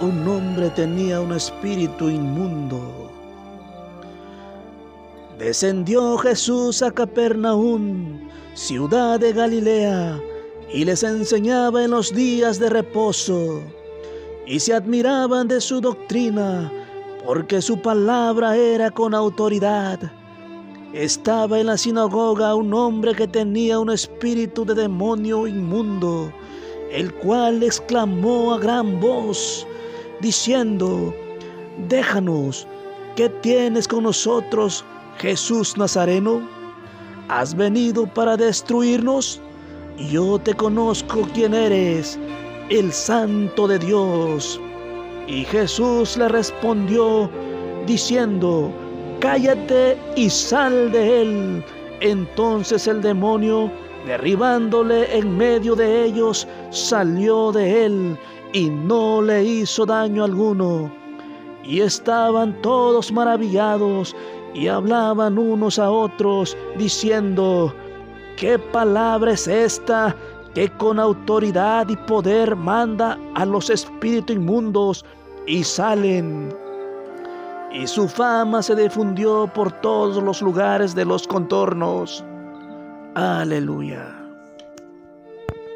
un hombre tenía un espíritu inmundo. Descendió Jesús a Capernaum, ciudad de Galilea, y les enseñaba en los días de reposo, y se admiraban de su doctrina, porque su palabra era con autoridad. Estaba en la sinagoga un hombre que tenía un espíritu de demonio inmundo, el cual exclamó a gran voz, diciendo, déjanos, ¿qué tienes con nosotros, Jesús Nazareno? ¿Has venido para destruirnos? Yo te conozco quién eres, el Santo de Dios. Y Jesús le respondió, diciendo, cállate y sal de él. Entonces el demonio, derribándole en medio de ellos, salió de él y no le hizo daño alguno. Y estaban todos maravillados y hablaban unos a otros, diciendo, ¿qué palabra es esta que con autoridad y poder manda a los espíritus inmundos y salen? Y su fama se difundió por todos los lugares de los contornos. Aleluya.